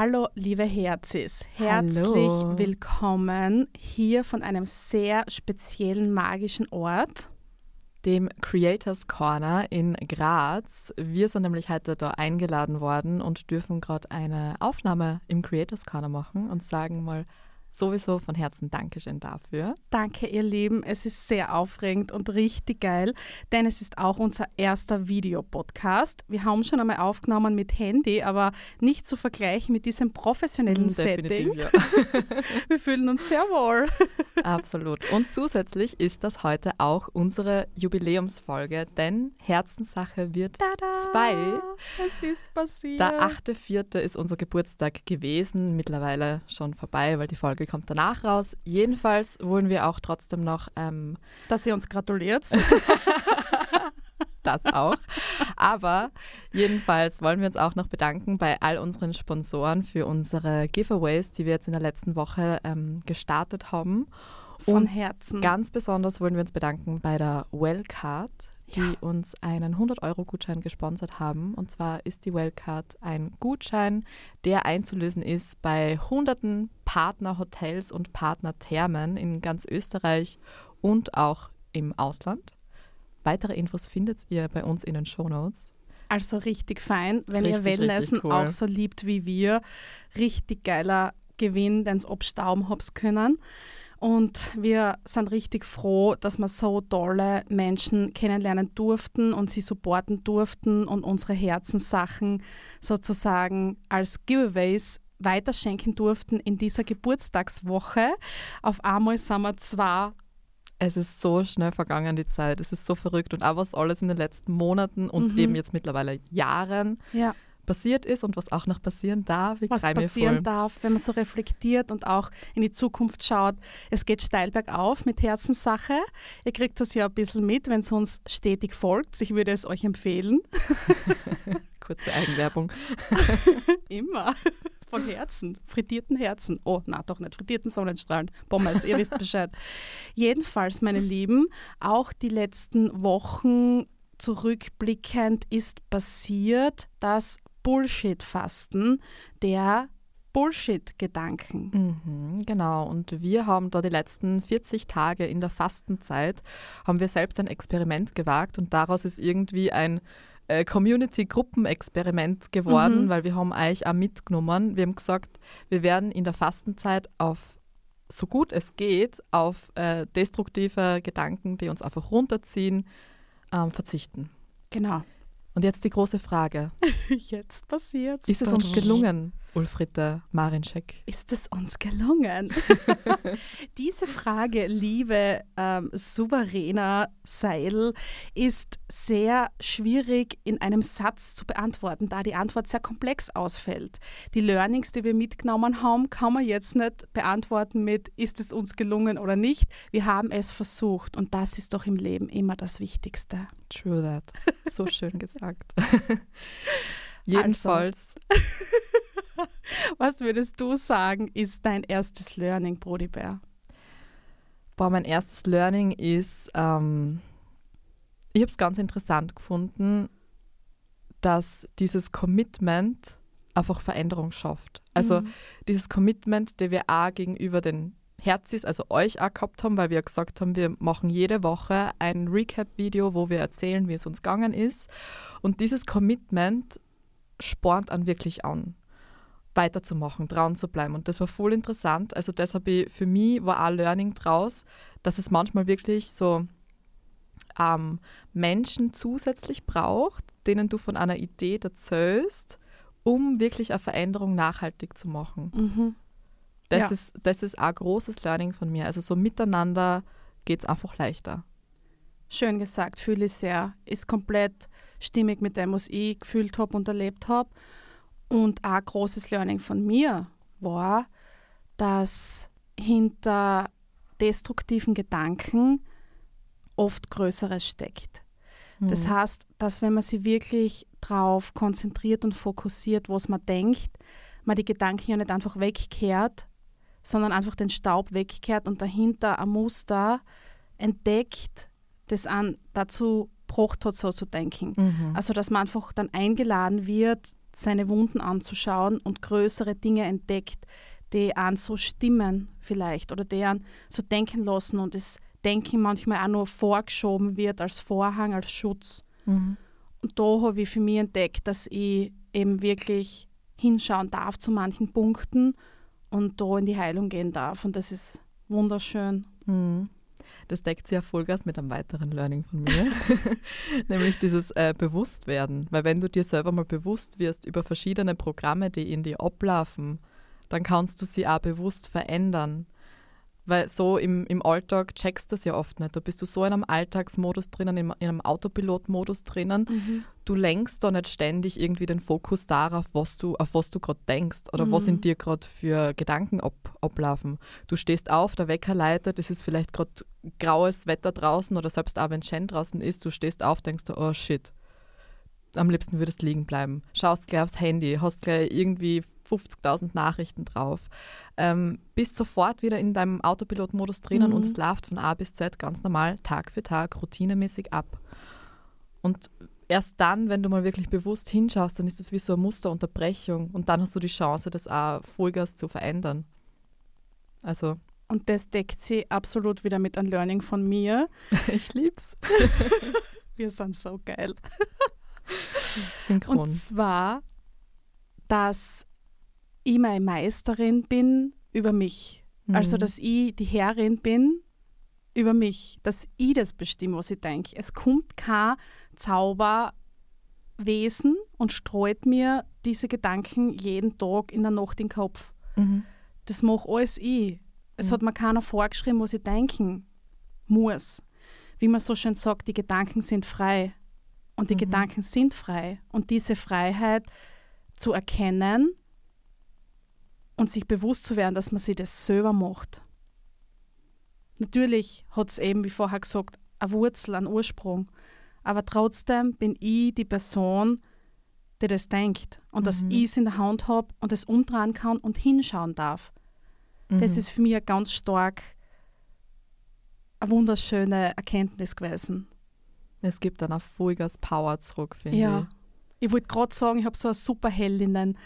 Hallo, liebe Herzis. Herzlich Hallo. willkommen hier von einem sehr speziellen magischen Ort. Dem Creators Corner in Graz. Wir sind nämlich heute da eingeladen worden und dürfen gerade eine Aufnahme im Creators Corner machen und sagen mal sowieso von Herzen Dankeschön dafür. Danke, ihr Lieben. Es ist sehr aufregend und richtig geil, denn es ist auch unser erster Videopodcast. Wir haben schon einmal aufgenommen mit Handy, aber nicht zu vergleichen mit diesem professionellen Setting. ja. Wir fühlen uns sehr wohl. Absolut. Und zusätzlich ist das heute auch unsere Jubiläumsfolge, denn Herzenssache wird Tada! zwei. Es ist passiert. Der 8.4. ist unser Geburtstag gewesen, mittlerweile schon vorbei, weil die Folge kommt danach raus. Jedenfalls wollen wir auch trotzdem noch ähm, Dass ihr uns gratuliert. das auch. Aber jedenfalls wollen wir uns auch noch bedanken bei all unseren Sponsoren für unsere Giveaways, die wir jetzt in der letzten Woche ähm, gestartet haben. Von Und Herzen. Ganz besonders wollen wir uns bedanken bei der Wellcard, die Ja. uns einen 100-Euro-Gutschein gesponsert haben. Und zwar ist die Wellcard ein Gutschein, der einzulösen ist bei hunderten Partnerhotels und Partnerthermen in ganz Österreich und auch im Ausland. Weitere Infos findet ihr bei uns in den Shownotes. Also richtig fein, wenn ihr Richtig, Wellnessen richtig cool. auch so liebt wie wir. Richtig geiler Gewinn, den es abstauben hab's können. Und wir sind richtig froh, dass wir so tolle Menschen kennenlernen durften und sie supporten durften und unsere Herzenssachen sozusagen als Giveaways weiterschenken durften in dieser Geburtstagswoche. Auf einmal sind wir zwei Es ist so schnell vergangen, die Zeit. Es ist so verrückt. Und auch was alles in den letzten Monaten und Mhm. eben jetzt mittlerweile Jahren ja, passiert ist und was auch noch passieren darf. Ich was passieren darf, wenn man so reflektiert und auch in die Zukunft schaut. Es geht steil bergauf mit Herzenssache. Ihr kriegt das ja ein bisschen mit, wenn es uns stetig folgt. Ich würde es euch empfehlen. Kurze Eigenwerbung. Immer. Von Herzen, frittierten Herzen. Oh, na doch nicht, frittierten Sonnenstrahlen. Pommes, ihr wisst Bescheid. Jedenfalls, meine Lieben, auch die letzten Wochen zurückblickend ist passiert das Bullshit-Fasten der Bullshit-Gedanken. Mhm, genau. Und wir haben da die letzten 40 Tage in der Fastenzeit, haben wir selbst ein Experiment gewagt und daraus ist irgendwie ein äh, Community-Gruppenexperiment geworden, Mhm. weil wir haben euch auch mitgenommen. Wir haben gesagt, wir werden in der Fastenzeit auf so gut es geht, auf äh, destruktive Gedanken, die uns einfach runterziehen, ähm, verzichten. Genau. Und jetzt die große Frage. Jetzt passiert's. Ist es uns gelungen, Ulfritte Marinczek? Ist es uns gelungen? Diese Frage, liebe ähm, souveräner Seil, ist sehr schwierig in einem Satz zu beantworten, da die Antwort sehr komplex ausfällt. Die Learnings, die wir mitgenommen haben, kann man jetzt nicht beantworten mit, ist es uns gelungen oder nicht. Wir haben es versucht und das ist doch im Leben immer das Wichtigste. True that. So schön gesagt. Jedenfalls, Was würdest du sagen, ist dein erstes Learning, Brody Bär? boah, mein erstes Learning ist, ähm, ich habe es ganz interessant gefunden, dass dieses Commitment einfach Veränderung schafft. Also Mhm. dieses Commitment, das wir auch gegenüber den Herzis, also euch auch gehabt haben, weil wir gesagt haben, wir machen jede Woche ein Recap-Video, wo wir erzählen, wie es uns gegangen ist. Und dieses Commitment spornt an wirklich an, weiterzumachen, dran zu bleiben. Und das war voll interessant. Also das habe ich, für mich war auch Learning draus, dass es manchmal wirklich so ähm, Menschen zusätzlich braucht, denen du von einer Idee erzählst, um wirklich eine Veränderung nachhaltig zu machen. Mhm. Das, Ja. ist, das ist auch ein großes Learning von mir. Also so miteinander geht es einfach leichter. Schön gesagt, fühle ich sehr. Ist komplett stimmig mit dem, was ich gefühlt habe und erlebt habe. Und ein großes Learning von mir war, dass hinter destruktiven Gedanken oft Größeres steckt. Mhm. Das heißt, dass wenn man sich wirklich darauf konzentriert und fokussiert, was man denkt, man die Gedanken ja nicht einfach wegkehrt, sondern einfach den Staub wegkehrt und dahinter ein Muster entdeckt, das an dazu gebracht hat, so zu denken. Mhm. Also, dass man einfach dann eingeladen wird, seine Wunden anzuschauen und größere Dinge entdeckt, die an so stimmen vielleicht oder die an so denken lassen und das Denken manchmal auch nur vorgeschoben wird als Vorhang, als Schutz. Mhm. Und da habe ich für mich entdeckt, dass ich eben wirklich hinschauen darf zu manchen Punkten und da in die Heilung gehen darf. Und das ist wunderschön. Mhm. Das deckt sich ja Vollgas mit einem weiteren Learning von mir, nämlich dieses äh, Bewusstwerden. Weil wenn du dir selber mal bewusst wirst über verschiedene Programme, die in dir ablaufen, dann kannst du sie auch bewusst verändern. Weil so im, im Alltag checkst du das ja oft nicht. Da bist du so in einem Alltagsmodus drinnen, in, in einem Autopilotmodus drinnen. Mhm. Du lenkst da nicht ständig irgendwie den Fokus darauf, was du, auf was du gerade denkst oder mhm. was in dir gerade für Gedanken ab, ablaufen. Du stehst auf, der Wecker leitet, es ist vielleicht gerade graues Wetter draußen oder selbst auch wenn schön draußen ist, du stehst auf, denkst du, oh shit, am liebsten würdest liegen bleiben. Schaust gleich aufs Handy, hast gleich irgendwie 50.000 Nachrichten drauf. Ähm, bist sofort wieder in deinem Autopilot-Modus drinnen mhm. und es läuft von A bis Z ganz normal, Tag für Tag, routinemäßig ab. Und erst dann, wenn du mal wirklich bewusst hinschaust, dann ist das wie so eine Musterunterbrechung und dann hast du die Chance, das auch Vollgas zu verändern. Also. Und das deckt sie absolut wieder mit einem Learning von mir. ich lieb's. Wir sind so geil. Synchron. Und zwar, dass ich meine Meisterin bin über mich. Also, mhm. Also, dass ich die Herrin bin über mich, dass ich das bestimme, was ich denke. Es kommt kein Zauberwesen und streut mir diese Gedanken jeden Tag in der Nacht in den Kopf. Mhm. Das mache alles ich. Es mhm. hat mir keiner vorgeschrieben, was ich denken muss. Wie man so schön sagt, die Gedanken sind frei. Und die mhm. Gedanken sind frei. Und diese Freiheit zu erkennen und sich bewusst zu werden, dass man sich das selber macht. Natürlich hat es eben, wie vorher gesagt, eine Wurzel, einen Ursprung. Aber trotzdem bin ich die Person, die das denkt und mhm. dass ich es in der Hand habe und es umdrehen kann und hinschauen darf. Mhm. Das ist für mich ganz stark eine wunderschöne Erkenntnis gewesen. Es gibt dann auch Vollgas Power zurück, finde ja. ich. Ich wollte gerade sagen, ich habe so eine Superheldinnen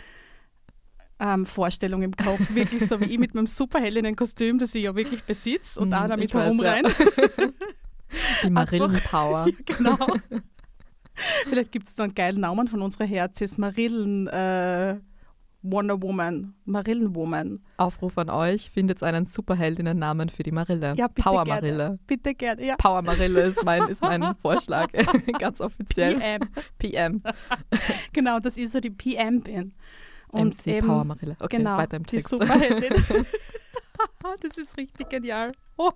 ähm, Vorstellung im Kopf. Wirklich so wie ich mit meinem Superheldinnen-Kostüm, das ich ja wirklich besitze und mm, auch damit herumrein. Ja. Die Marillenpower. genau. Vielleicht gibt es da einen geilen Namen von unserer Herzis, Marillen äh, Wonder Woman, Marillenwoman. Aufruf an euch, findet einen Superheldinnen-Namen für die Marille. Ja, bitte Power gerne. Marille. Bitte gerne, ja. Power Marille ist mein, ist mein Vorschlag, ganz offiziell. PM. PM. genau, dass ich so die PM bin. Und MC eben, Power Marille. Okay, genau, weiter im Text. Die Superheldin. das ist richtig genial. Oh,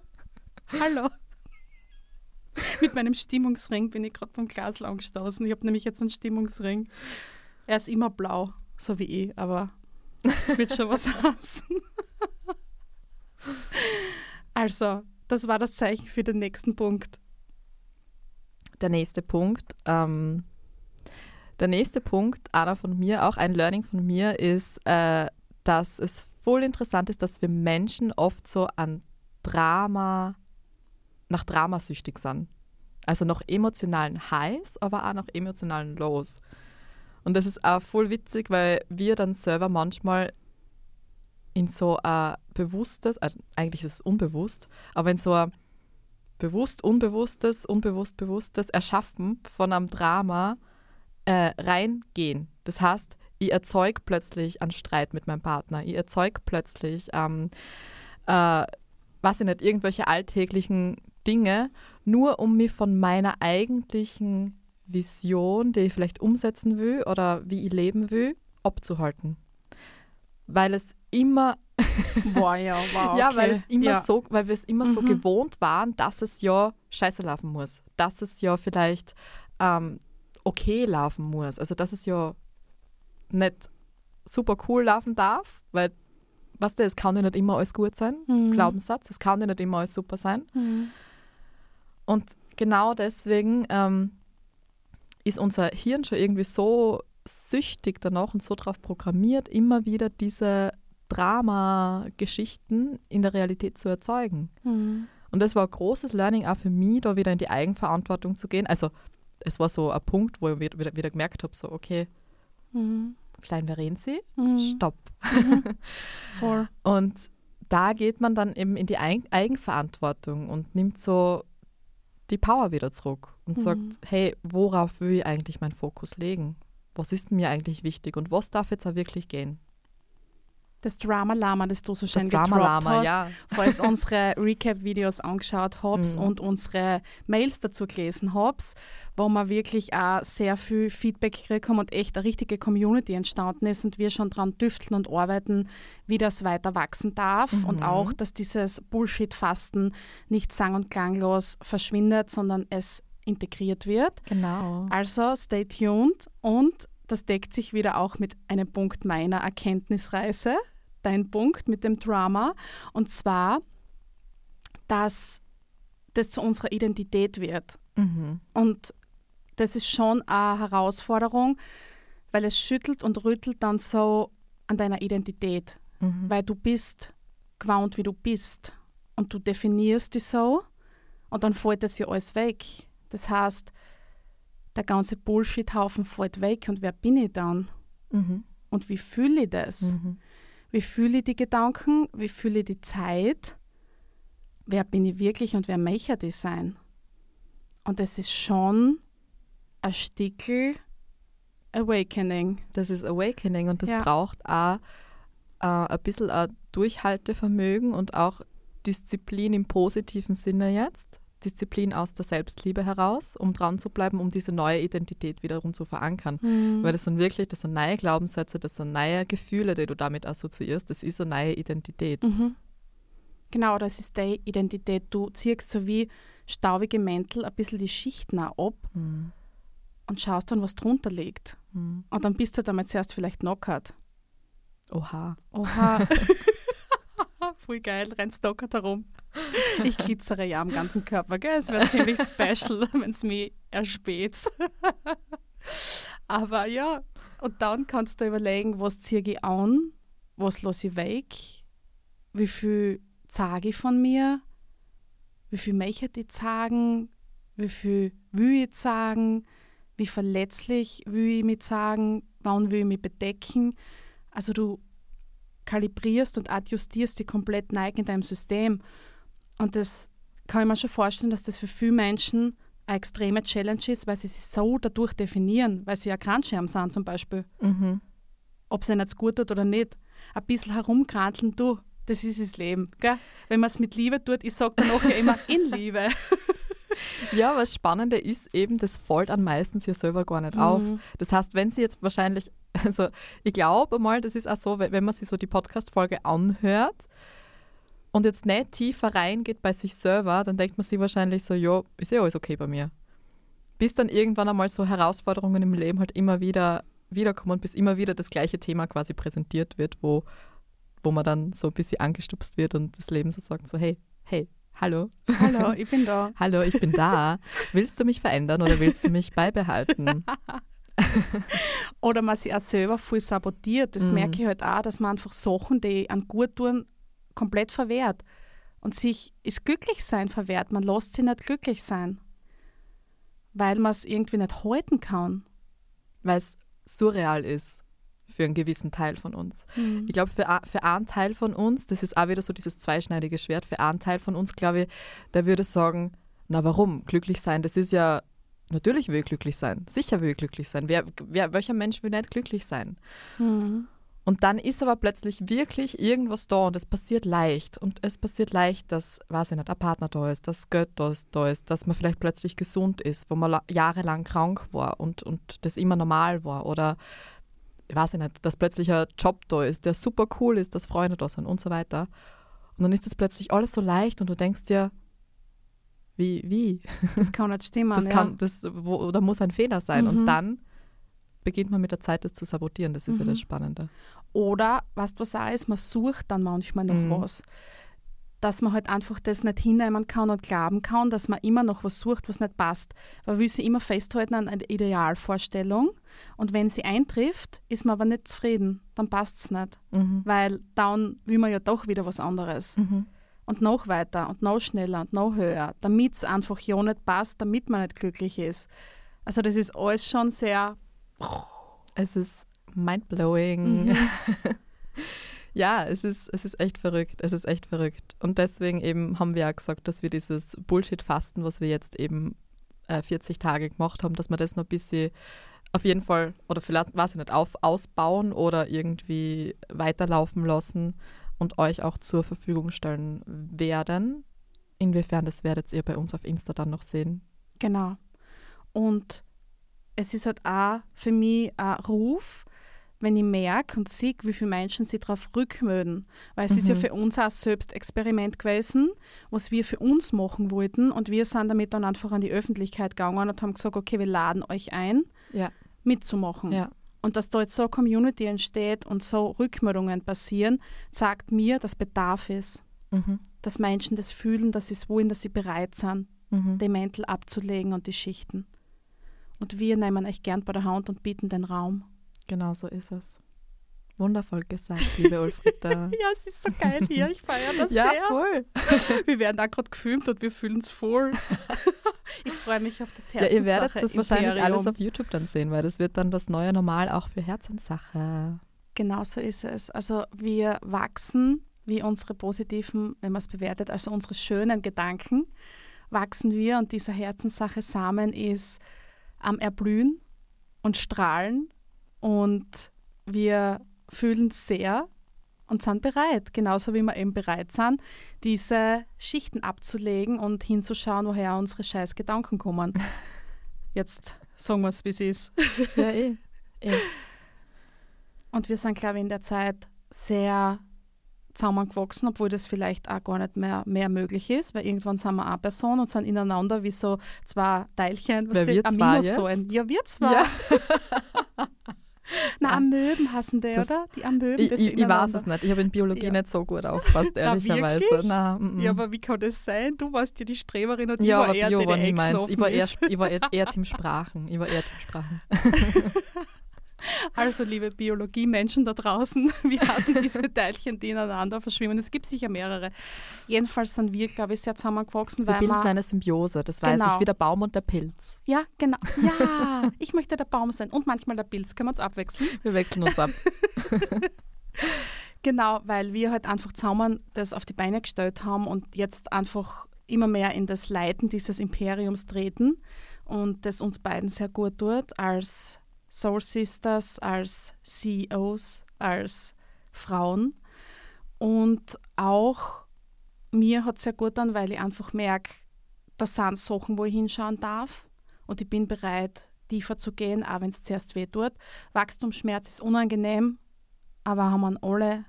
hallo. Mit meinem Stimmungsring bin ich gerade beim Glas angestoßen. Ich habe nämlich jetzt einen Stimmungsring. Er ist immer blau, so wie ich, aber wird schon was heißen. also, das war das Zeichen für den nächsten Punkt. Der nächste Punkt ähm, der nächste Punkt, einer von mir, auch ein Learning von mir, ist, äh, dass es voll interessant ist, dass wir Menschen oft so an Drama, nach Drama süchtig sind. Also nach emotionalen Highs, aber auch nach emotionalen Lows. Und das ist auch voll witzig, weil wir dann selber manchmal in so ein bewusstes, also eigentlich ist es unbewusst, aber in so ein bewusst, unbewusstes, unbewusst, bewusstes Erschaffen von einem Drama äh, reingehen. Das heißt, ich erzeuge plötzlich einen Streit mit meinem Partner. Ich erzeuge plötzlich, ähm, äh, was ich nicht, irgendwelche alltäglichen Dinge, nur um mich von meiner eigentlichen Vision, die ich vielleicht umsetzen will oder wie ich leben will, abzuhalten. Weil es immer Boah, ja, wow. Ja, okay. weil, es immer ja. so, weil wir es immer so Mhm. gewohnt waren, dass es ja scheiße laufen muss. Dass es ja vielleicht ähm, okay laufen muss. Also dass es ja nicht super cool laufen darf, weil, weißt du, es kann ja nicht immer alles gut sein. Mhm. Glaubenssatz, es kann ja nicht immer alles super sein. Mhm. Und genau deswegen ähm, ist unser Hirn schon irgendwie so süchtig danach und so darauf programmiert, immer wieder diese Drama-Geschichten in der Realität zu erzeugen. Mhm. Und das war ein großes Learning auch für mich, da wieder in die Eigenverantwortung zu gehen. Also es war so ein Punkt, wo ich wieder, wieder, gemerkt habe, so okay, Mhm. klein Verenzi, Mhm. stopp. Voll. Und da geht man dann eben in die Eig Eigenverantwortung und nimmt so die Power wieder zurück und Mhm. sagt, hey, worauf will ich eigentlich meinen Fokus legen? Was ist mir eigentlich wichtig und was darf jetzt auch wirklich gehen? Das Drama-Lama, das du so Das schön gedroppt Drama-Lama, hast, ja. falls unsere Recap-Videos angeschaut habt Mhm. und unsere Mails dazu gelesen habt, wo wir wirklich auch sehr viel Feedback gekriegt haben und echt eine richtige Community entstanden ist und wir schon dran düfteln und arbeiten, wie das weiter wachsen darf und Mhm. auch, dass dieses Bullshit-Fasten nicht sang- und klanglos verschwindet, sondern es integriert wird. Genau. Also stay tuned und das deckt sich wieder auch mit einem Punkt meiner Erkenntnisreise, dein Punkt mit dem Drama, und zwar, dass das zu unserer Identität wird. Mhm. Und das ist schon eine Herausforderung, weil es schüttelt und rüttelt dann so an deiner Identität, Mhm. weil du bist gewohnt, wie du bist und du definierst dich so und dann fällt das ja alles weg. Das heißt, der ganze Bullshit-Haufen fällt weg und wer bin ich dann? Mhm. Und wie fühle ich das? Mhm. Wie fühle ich die Gedanken? Wie fühle ich die Zeit? Wer bin ich wirklich und wer möchte ich sein? Und das ist schon ein Stickel Awakening. Das ist Awakening und das Ja. braucht auch äh, ein bisschen ein Durchhaltevermögen und auch Disziplin im positiven Sinne jetzt. Disziplin aus der Selbstliebe heraus, um dran zu bleiben, um diese neue Identität wiederum zu verankern. Weil das sind wirklich, das sind neue Glaubenssätze, das sind neue Gefühle, die du damit assoziierst. Das ist eine neue Identität. Mhm. Genau, das ist die Identität. Du ziehst so wie staubige Mäntel ein bisschen die Schichten ab Mhm. und schaust dann, was drunter liegt. Mhm. Und dann bist du damit zuerst vielleicht knockert. Oha. Oha. Voll geil, rennst knockert herum. Ich glitzere ja am ganzen Körper, gell? Es wird ziemlich special, wenn es mich erspäht. Aber ja, und dann kannst du überlegen, was ziehe ich an, was lasse ich weg, wie viel sage ich von mir, wie viel möchte ich sagen, wie viel will ich sagen, wie verletzlich will ich mich sagen, wann will ich mich bedecken. Also du kalibrierst und adjustierst die komplett neu in deinem System. Und das kann ich mir schon vorstellen, dass das für viele Menschen eine extreme Challenge ist, weil sie sich so dadurch definieren, weil sie ja Krankschirm sind zum Beispiel. Mhm. Ob es ihnen jetzt gut tut oder nicht. Ein bisschen herumkranteln, du, das ist das Leben. Gell? Wenn man es mit Liebe tut, ich sage dann auch ja immer in Liebe. Ja, was Spannende ist eben, das fällt an meistens ja selber gar nicht auf. Mhm. Das heißt, wenn sie jetzt wahrscheinlich, also ich glaube mal, das ist auch so, wenn wenn man sich so die Podcast-Folge anhört und jetzt nicht tiefer reingeht bei sich selber, dann denkt man sich wahrscheinlich so, ja, ist ja alles okay bei mir. Bis dann irgendwann einmal so Herausforderungen im Leben halt immer wieder wiederkommen, bis immer wieder das gleiche Thema quasi präsentiert wird, wo, wo man dann so ein bisschen angestupst wird und das Leben so sagt, so hey, hey, hallo, Hallo, ich bin da. hallo, ich bin da. Willst du mich verändern oder willst du mich beibehalten? Oder man sich auch selber voll sabotiert. Das Mhm. merke ich halt auch, dass man einfach Sachen, die an gut tun, komplett verwehrt. Und sich ist Glücklichsein verwehrt. Man lässt sich nicht glücklich sein. Weil man es irgendwie nicht halten kann. Weil es surreal ist für einen gewissen Teil von uns. Ich glaube, für, für einen Teil von uns, das ist auch wieder so dieses zweischneidige Schwert, für einen Teil von uns, glaube ich, der würde sagen, na warum? Glücklich sein, das ist ja, natürlich will ich glücklich sein. Sicher will ich glücklich sein. Wer, wer, welcher Mensch will nicht glücklich sein? Mhm. Und dann ist aber plötzlich wirklich irgendwas da und es passiert leicht. Und es passiert leicht, dass, weiß ich nicht, ein Partner da ist, dass Geld da ist, da ist, dass man vielleicht plötzlich gesund ist, wo man la- jahrelang krank war und, und das immer normal war. Oder weiß ich nicht, dass plötzlich ein Job da ist, der super cool ist, dass Freunde da sind und so weiter. Und dann ist das plötzlich alles so leicht und du denkst dir, wie, wie? Das kann nicht stimmen. Das, ja. kann, das wo, da muss ein Fehler sein. Mhm. Und dann beginnt man mit der Zeit, das zu sabotieren. Das ist ja Mhm. das Spannende. Oder, was du was auch ist, man sucht dann manchmal noch Mhm. was. Dass man halt einfach das nicht hinnehmen kann und glauben kann, dass man immer noch was sucht, was nicht passt. Man will sich immer festhalten an einer Idealvorstellung. Und wenn sie eintrifft, ist man aber nicht zufrieden. Dann passt es nicht. Mhm. Weil dann will man ja doch wieder was anderes. Mhm. Und noch weiter und noch schneller und noch höher, damit es einfach ja nicht passt, damit man nicht glücklich ist. Also das ist alles schon sehr Es ist mindblowing. Mhm. ja, es ist, es ist echt verrückt. Es ist echt verrückt. Und deswegen eben haben wir ja gesagt, dass wir dieses Bullshit-Fasten, was wir jetzt eben äh, 40 Tage gemacht haben, dass wir das noch ein bisschen auf jeden Fall, oder vielleicht, weiß ich nicht, auf, ausbauen oder irgendwie weiterlaufen lassen und euch auch zur Verfügung stellen werden. Inwiefern, das werdet ihr bei uns auf Insta dann noch sehen. Genau. Und es ist halt auch für mich ein Ruf, wenn ich merke und sehe, wie viele Menschen sich darauf rückmelden. Weil es ist ja Mhm. für uns auch ein Selbstexperiment gewesen, was wir für uns machen wollten. Und wir sind damit dann einfach an die Öffentlichkeit gegangen und haben gesagt, okay, wir laden euch ein, Ja. mitzumachen. Ja. Und dass da jetzt so eine Community entsteht und so Rückmeldungen passieren, zeigt mir, dass Bedarf ist. Mhm. Dass Menschen das fühlen, dass sie es wollen, dass sie bereit sind, Mhm. den Mäntel abzulegen und die Schichten. Und wir nehmen euch gern bei der Hand und bieten den Raum. Genau so ist es. Wundervoll gesagt, liebe Ulfrida. Ja, es ist so geil hier. Ich feiere das ja, sehr. voll. Wir werden da gerade gefilmt und wir fühlen es voll. ich freue mich auf das Ja, Herz. ihr werdet das wahrscheinlich alles auf YouTube dann sehen, weil das wird dann das neue Normal auch für Herzenssache. Genau so ist es. Also wir wachsen wie unsere positiven, wenn man es bewertet, also unsere schönen Gedanken, wachsen wir und dieser Herzenssache Samen ist am Erblühen und Strahlen und wir fühlen sehr und sind bereit, genauso wie wir eben bereit sind, diese Schichten abzulegen und hinzuschauen, woher unsere scheiß Gedanken kommen. Jetzt sagen wir es, wie es ist. Ja, eh. eh. Und wir sind, glaube ich, in der Zeit sehr zusammengewachsen, obwohl das vielleicht auch gar nicht mehr, mehr möglich ist, weil irgendwann sind wir eine Person und sind ineinander wie so zwei Teilchen. Wer die Aminosäuren. Ja, wir zwei. Ja. Na, Ah. Amöben hassen die, Das- oder? Die Amöben, Ich, ich, ich weiß es nicht. Ich habe in Biologie Ja. nicht so gut aufgepasst, Na, ehrlicherweise. Na, mm. Ja, aber wie kann das sein? Du warst ja die Streberin und ich ja, war aber eher Bio die, war. Ich war, eher, ich war eher, eher Team Sprachen. Ich war eher Team Sprachen. Also, liebe Biologie-Menschen da draußen, wir hassen diese Teilchen, die ineinander verschwimmen. Es gibt sicher mehrere. Jedenfalls sind wir, glaube ich, sehr zusammengewachsen, Wir weil bilden eine Symbiose, das weiß Genau. ich, wie der Baum und der Pilz. Ja, genau. Ja, ich möchte der Baum sein und manchmal der Pilz. Können wir uns abwechseln? Wir wechseln uns ab. Genau, weil wir halt einfach zusammen das auf die Beine gestellt haben und jetzt einfach immer mehr in das Leiten dieses Imperiums treten und das uns beiden sehr gut tut als Soul Sisters, als CEOs, als Frauen. Und auch mir hat es sehr gut an, weil ich einfach merke, da sind Sachen, wo ich hinschauen darf und ich bin bereit, tiefer zu gehen, auch wenn es zuerst weh tut. Wachstumsschmerz ist unangenehm, aber haben wir alle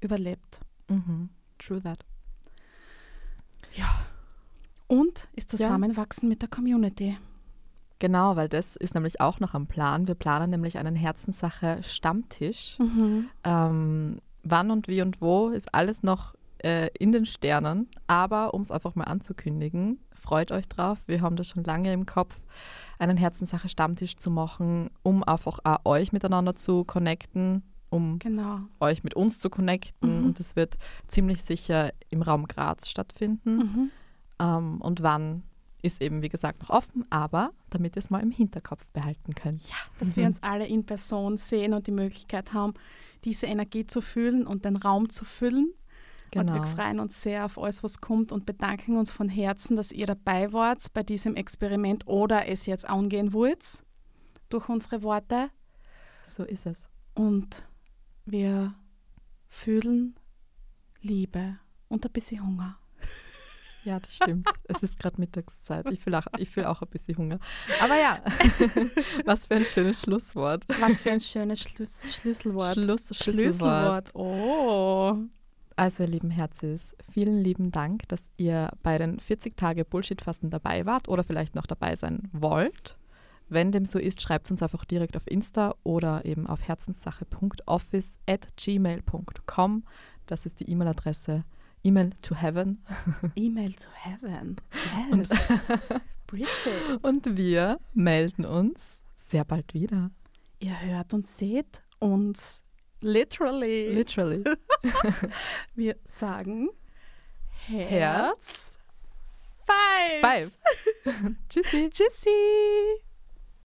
überlebt. Mhm. True that. Und ist zusammenwachsen mit der Community. Genau, weil das ist nämlich auch noch am Plan. Wir planen nämlich einen Herzenssache Stammtisch. Ähm, wann und wie und wo ist alles noch äh, in den Sternen. Aber um es einfach mal anzukündigen, freut euch drauf. Wir haben das schon lange im Kopf, einen Herzenssache Stammtisch zu machen, um einfach auch euch miteinander zu connecten, um Genau. euch mit uns zu connecten. Mhm. Und es wird ziemlich sicher im Raum Graz stattfinden. Mhm. Ähm, und wann ist eben, wie gesagt, noch offen, aber damit ihr es mal im Hinterkopf behalten könnt. Ja, Dass wir uns alle in Person sehen und die Möglichkeit haben, diese Energie zu fühlen und den Raum zu füllen. genau. Und wir freuen uns sehr auf alles, was kommt und bedanken uns von Herzen, dass ihr dabei wart bei diesem Experiment oder es jetzt angehen wollt durch unsere Worte. So ist es. Und wir fühlen Liebe und ein bisschen Hunger. Ja, das stimmt. es ist gerade Mittagszeit. Ich fühle auch, fühl auch ein bisschen Hunger. Aber ja, was für ein schönes Schlusswort. Was für ein schönes Schluss, Schlüsselwort. Schluss, Schlüsselwort. Schlüsselwort. Oh. Also, ihr lieben Herzis, vielen lieben Dank, dass ihr bei den 40 Tage Bullshit-Fasten dabei wart oder vielleicht noch dabei sein wollt. Wenn dem so ist, schreibt uns einfach direkt auf Insta oder eben auf herzenssache.office.gmail.com. Das ist die E-Mail-Adresse. E-Mail to Heaven. E-Mail to Heaven. Yes. Bridget. Und wir melden uns sehr bald wieder. Ihr hört und seht uns literally. Literally. wir sagen Herz. Five. Five. Tschüssi. Tschüssi.